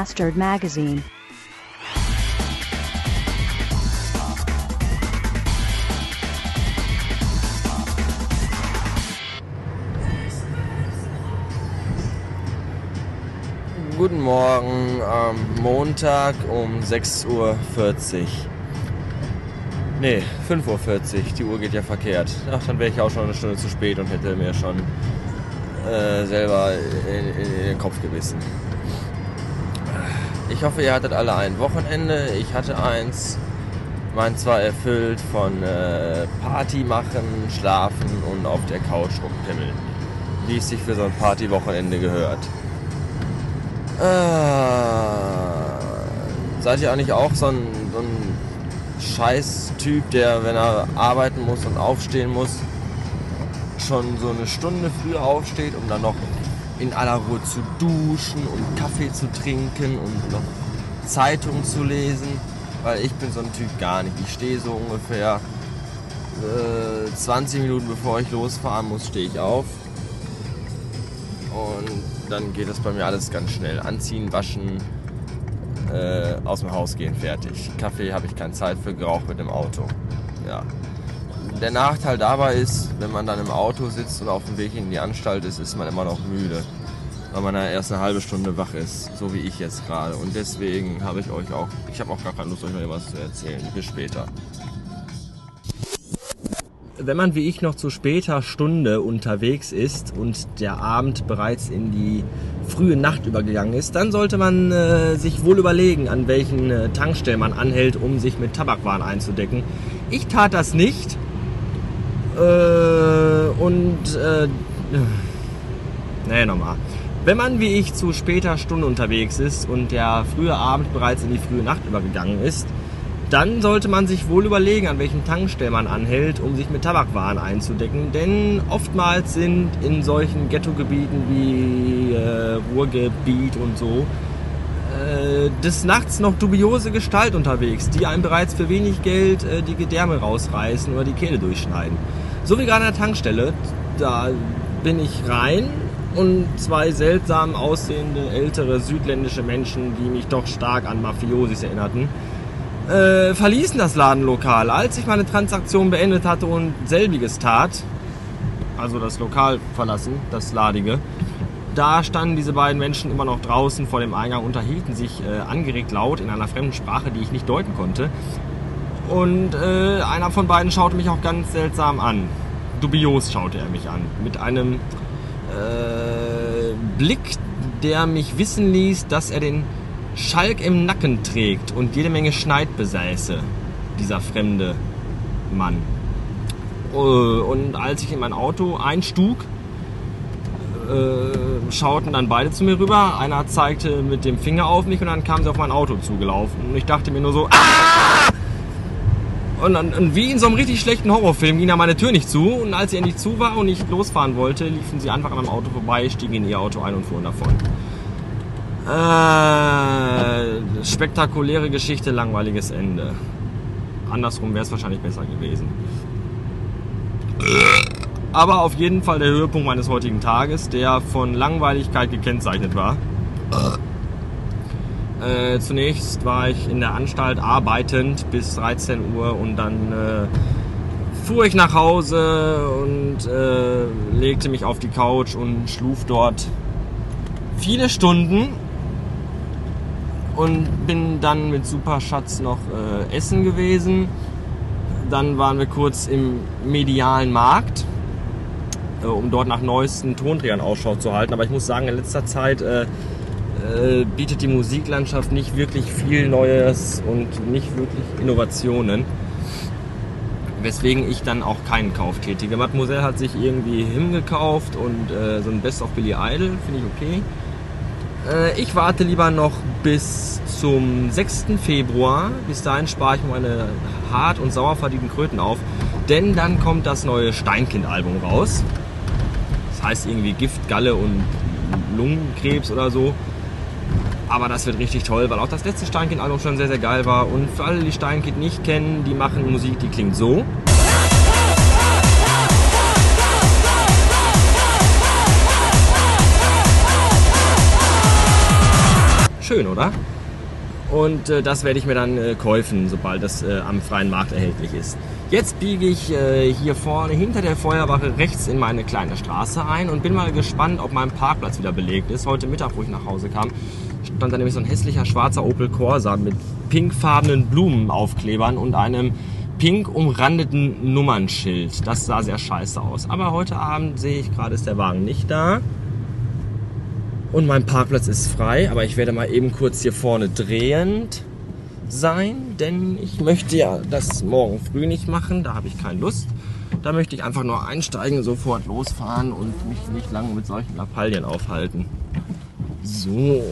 Bastard Magazine. Guten Morgen am Montag um 6.40 Uhr. Ne, 5.40 Uhr. Die Uhr geht ja verkehrt. Ach, dann wäre ich auch schon eine Stunde zu spät und hätte mir schon äh, selber in, in, den Kopf gebissen. Ich hoffe, ihr hattet alle ein Wochenende. Ich hatte eins. Mein zwar erfüllt von äh, Party machen, schlafen und auf der Couch rumpimmeln. Wie es sich für so ein Partywochenende gehört. Äh, seid ihr eigentlich auch so ein, so ein Scheiß-Typ, der, wenn er arbeiten muss und aufstehen muss, schon so eine Stunde früher aufsteht, um dann noch in aller Ruhe zu duschen und Kaffee zu trinken und noch Zeitung zu lesen? Weil ich bin so ein Typ gar nicht. Ich stehe so ungefähr äh, 20 Minuten bevor ich losfahren muss, stehe ich auf. Und dann geht das bei mir alles ganz schnell. Anziehen, waschen, äh, aus dem Haus gehen, fertig. Kaffee habe ich keine Zeit für, geraucht mit dem Auto. Ja. Der Nachteil dabei ist, wenn man dann im Auto sitzt und auf dem Weg in die Anstalt ist, ist man immer noch müde. Weil man ja erst eine halbe Stunde wach ist, so wie ich jetzt gerade. Und deswegen habe ich euch auch, ich habe auch gar keine Lust, euch noch etwas zu erzählen. Bis später wenn man wie ich noch zu später Stunde unterwegs ist und der Abend bereits in die frühe Nacht übergegangen ist, dann sollte man äh, sich wohl überlegen, an welchen äh, Tankstellen man anhält, um sich mit Tabakwaren einzudecken. Ich tat das nicht. Äh, und äh, nee, nochmal. Wenn man wie ich zu später Stunde unterwegs ist und der frühe Abend bereits in die frühe Nacht übergegangen ist, dann sollte man sich wohl überlegen, an welchen Tankstellen man anhält, um sich mit Tabakwaren einzudecken. Denn oftmals sind in solchen Ghettogebieten wie äh, Ruhrgebiet und so äh, des Nachts noch dubiose Gestalt unterwegs, die einem bereits für wenig Geld äh, die Gedärme rausreißen oder die Kehle durchschneiden. So wie gerade an der Tankstelle, da bin ich rein und zwei seltsam aussehende ältere südländische Menschen, die mich doch stark an Mafiosis erinnerten, äh, verließen das Ladenlokal. Als ich meine Transaktion beendet hatte und selbiges tat, also das Lokal verlassen, das Ladige, da standen diese beiden Menschen immer noch draußen vor dem Eingang, unterhielten sich äh, angeregt laut in einer fremden Sprache, die ich nicht deuten konnte. Und äh, einer von beiden schaute mich auch ganz seltsam an. Dubios schaute er mich an. Mit einem äh, Blick, der mich wissen ließ, dass er den Schalk im Nacken trägt und jede Menge Schneid besäße, dieser fremde Mann. Äh, und als ich in mein Auto einstug, äh, schauten dann beide zu mir rüber. Einer zeigte mit dem Finger auf mich und dann kam sie auf mein Auto zugelaufen. Und ich dachte mir nur so, ah! Und, und wie in so einem richtig schlechten Horrorfilm ging da meine Tür nicht zu. Und als sie endlich zu war und ich losfahren wollte, liefen sie einfach an meinem Auto vorbei, stiegen in ihr Auto ein und fuhren davon. Äh, spektakuläre Geschichte, langweiliges Ende. Andersrum wäre es wahrscheinlich besser gewesen. Aber auf jeden Fall der Höhepunkt meines heutigen Tages, der von Langweiligkeit gekennzeichnet war. Äh, zunächst war ich in der Anstalt arbeitend bis 13 Uhr und dann äh, fuhr ich nach Hause und äh, legte mich auf die Couch und schluf dort viele Stunden und bin dann mit Superschatz noch äh, essen gewesen. Dann waren wir kurz im medialen Markt, äh, um dort nach neuesten Tonträgern Ausschau zu halten. Aber ich muss sagen, in letzter Zeit äh, bietet die Musiklandschaft nicht wirklich viel Neues und nicht wirklich Innovationen. Weswegen ich dann auch keinen Kauf tätige. Mademoiselle hat sich irgendwie Him gekauft und äh, so ein Best of Billy Idol, finde ich okay. Äh, ich warte lieber noch bis zum 6. Februar. Bis dahin spare ich meine hart und sauer verdienten Kröten auf. Denn dann kommt das neue Steinkind-Album raus. Das heißt irgendwie Gift, Galle und Lungenkrebs oder so. Aber das wird richtig toll, weil auch das letzte Steinkind-Album schon sehr, sehr geil war. Und für alle, die Steinkind nicht kennen, die machen Musik, die klingt so. schön, oder? Und äh, das werde ich mir dann äh, kaufen, sobald das äh, am freien Markt erhältlich ist. Jetzt biege ich äh, hier vorne hinter der Feuerwache rechts in meine kleine Straße ein und bin mal gespannt, ob mein Parkplatz wieder belegt ist. Heute Mittag, wo ich nach Hause kam, stand da nämlich so ein hässlicher schwarzer Opel Corsa mit pinkfarbenen Blumenaufklebern und einem pink umrandeten Nummernschild. Das sah sehr scheiße aus. Aber heute Abend sehe ich gerade, ist der Wagen nicht da. Und mein Parkplatz ist frei, aber ich werde mal eben kurz hier vorne drehend sein, denn ich möchte ja das morgen früh nicht machen, da habe ich keine Lust. Da möchte ich einfach nur einsteigen, sofort losfahren und mich nicht lange mit solchen Lappalien aufhalten. So,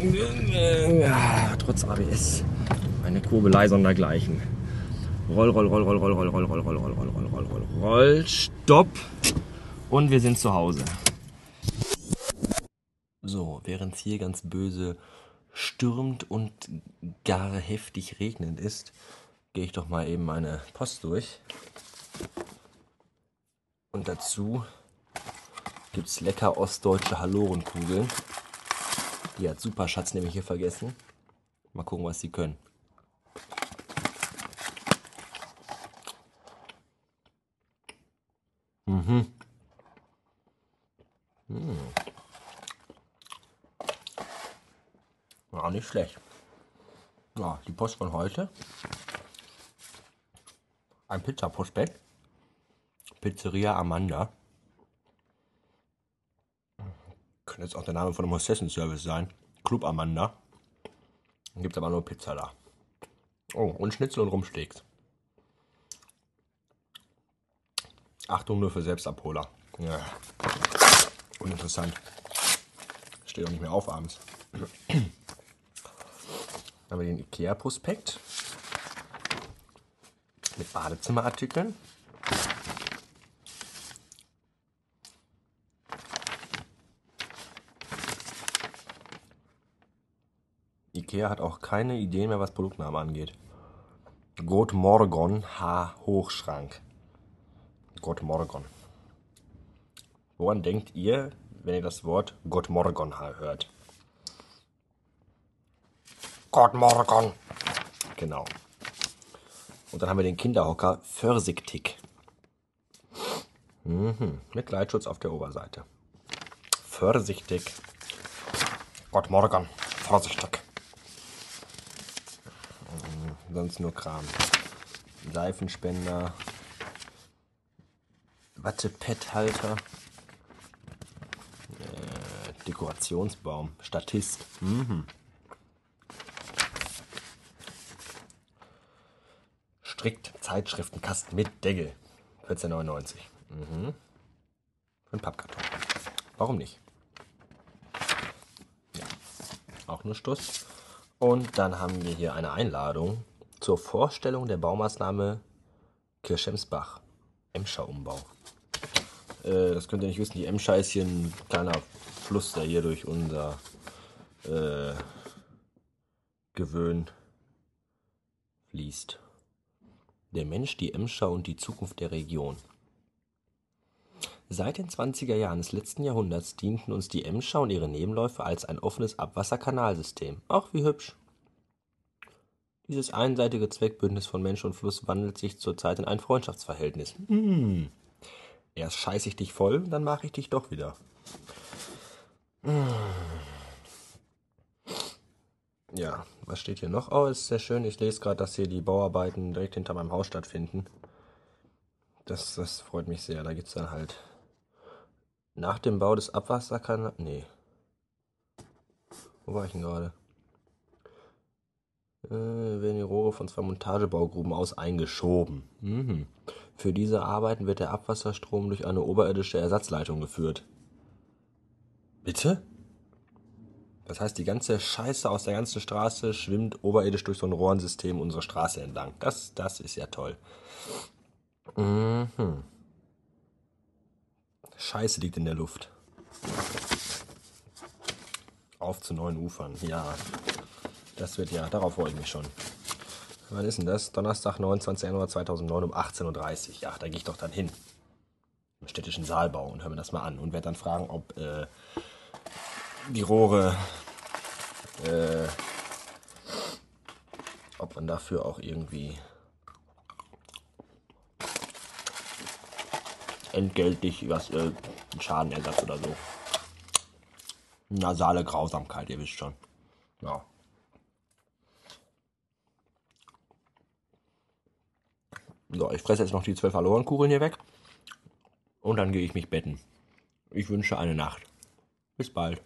ja, trotz ABS, eine Kurbelei sondergleichen. Roll, roll, roll, roll, roll, roll, roll, roll, roll, roll, roll, roll, roll, roll, roll, stopp und wir sind zu Hause. So, während es hier ganz böse stürmt und gar heftig regnend ist, gehe ich doch mal eben meine Post durch. Und dazu gibt es lecker ostdeutsche Hallorenkugeln. Die hat Superschatz nämlich hier vergessen. Mal gucken, was sie können. Mhm. Mmh. Ja, nicht schlecht. Ja, die Post von heute. Ein Pizzaprospekt. Pizzeria Amanda. Könnte jetzt auch der Name von einem Hostessenservice sein. Club Amanda. Dann gibt es aber nur Pizza da. Oh, und Schnitzel und Rumsteaks. Achtung nur für Selbstabholer. Ja. Uninteressant. Steht auch nicht mehr auf abends. Dann haben wir den IKEA-Prospekt mit Badezimmerartikeln. IKEA hat auch keine Idee mehr, was Produktnamen angeht. Gott Morgon H-Hochschrank. Gott Morgon. Woran denkt ihr, wenn ihr das Wort Gott Morgon hört? Gott Morgen. Genau. Und dann haben wir den Kinderhocker Pfirsichtick. Mhm. Mit Leitschutz auf der Oberseite. Pfirsichtick. Gott Morgen. Vorsichtig. Sonst nur Kram. Seifenspender. Wattepad-Halter. Äh, Dekorationsbaum. Statist. Mhm. Strikt Zeitschriftenkasten mit Deckel. 14,99. Mhm. Für Pappkarton. Warum nicht? Ja. Auch nur Stuss. Und dann haben wir hier eine Einladung zur Vorstellung der Baumaßnahme Kirchemsbach. Emscher-Umbau. Äh, das könnt ihr nicht wissen. Die Emscher ist hier ein kleiner Fluss, der hier durch unser äh, Gewöhn fließt. Der Mensch, die Emscher und die Zukunft der Region. Seit den 20er Jahren des letzten Jahrhunderts dienten uns die Emscher und ihre Nebenläufe als ein offenes Abwasserkanalsystem. Ach, wie hübsch. Dieses einseitige Zweckbündnis von Mensch und Fluss wandelt sich zurzeit in ein Freundschaftsverhältnis. Hm. Erst scheiße ich dich voll, dann mache ich dich doch wieder. Hm. Ja, was steht hier noch? Oh, ist sehr schön. Ich lese gerade, dass hier die Bauarbeiten direkt hinter meinem Haus stattfinden. Das, das freut mich sehr. Da gibt es dann halt nach dem Bau des Abwasserkanals. Nee. Wo war ich denn gerade? Äh, werden die Rohre von zwei Montagebaugruben aus eingeschoben. Mhm. Für diese Arbeiten wird der Abwasserstrom durch eine oberirdische Ersatzleitung geführt. Bitte? Das heißt, die ganze Scheiße aus der ganzen Straße schwimmt oberirdisch durch so ein Rohrensystem unsere Straße entlang. Das, das ist ja toll. Mhm. Scheiße liegt in der Luft. Auf zu neuen Ufern. Ja, das wird ja, darauf freue ich mich schon. Wann ist denn das? Donnerstag, 29. Januar 2009 um 18.30 Uhr. Ja, da gehe ich doch dann hin. Im städtischen Saalbau und höre mir das mal an und werde dann fragen, ob äh, die Rohre äh, dann dafür auch irgendwie entgeltlich was, äh, Schadenersatz oder so. Nasale Grausamkeit, ihr wisst schon. Ja. So, ich fresse jetzt noch die zwölf Alorenkugeln hier weg. Und dann gehe ich mich betten. Ich wünsche eine Nacht. Bis bald.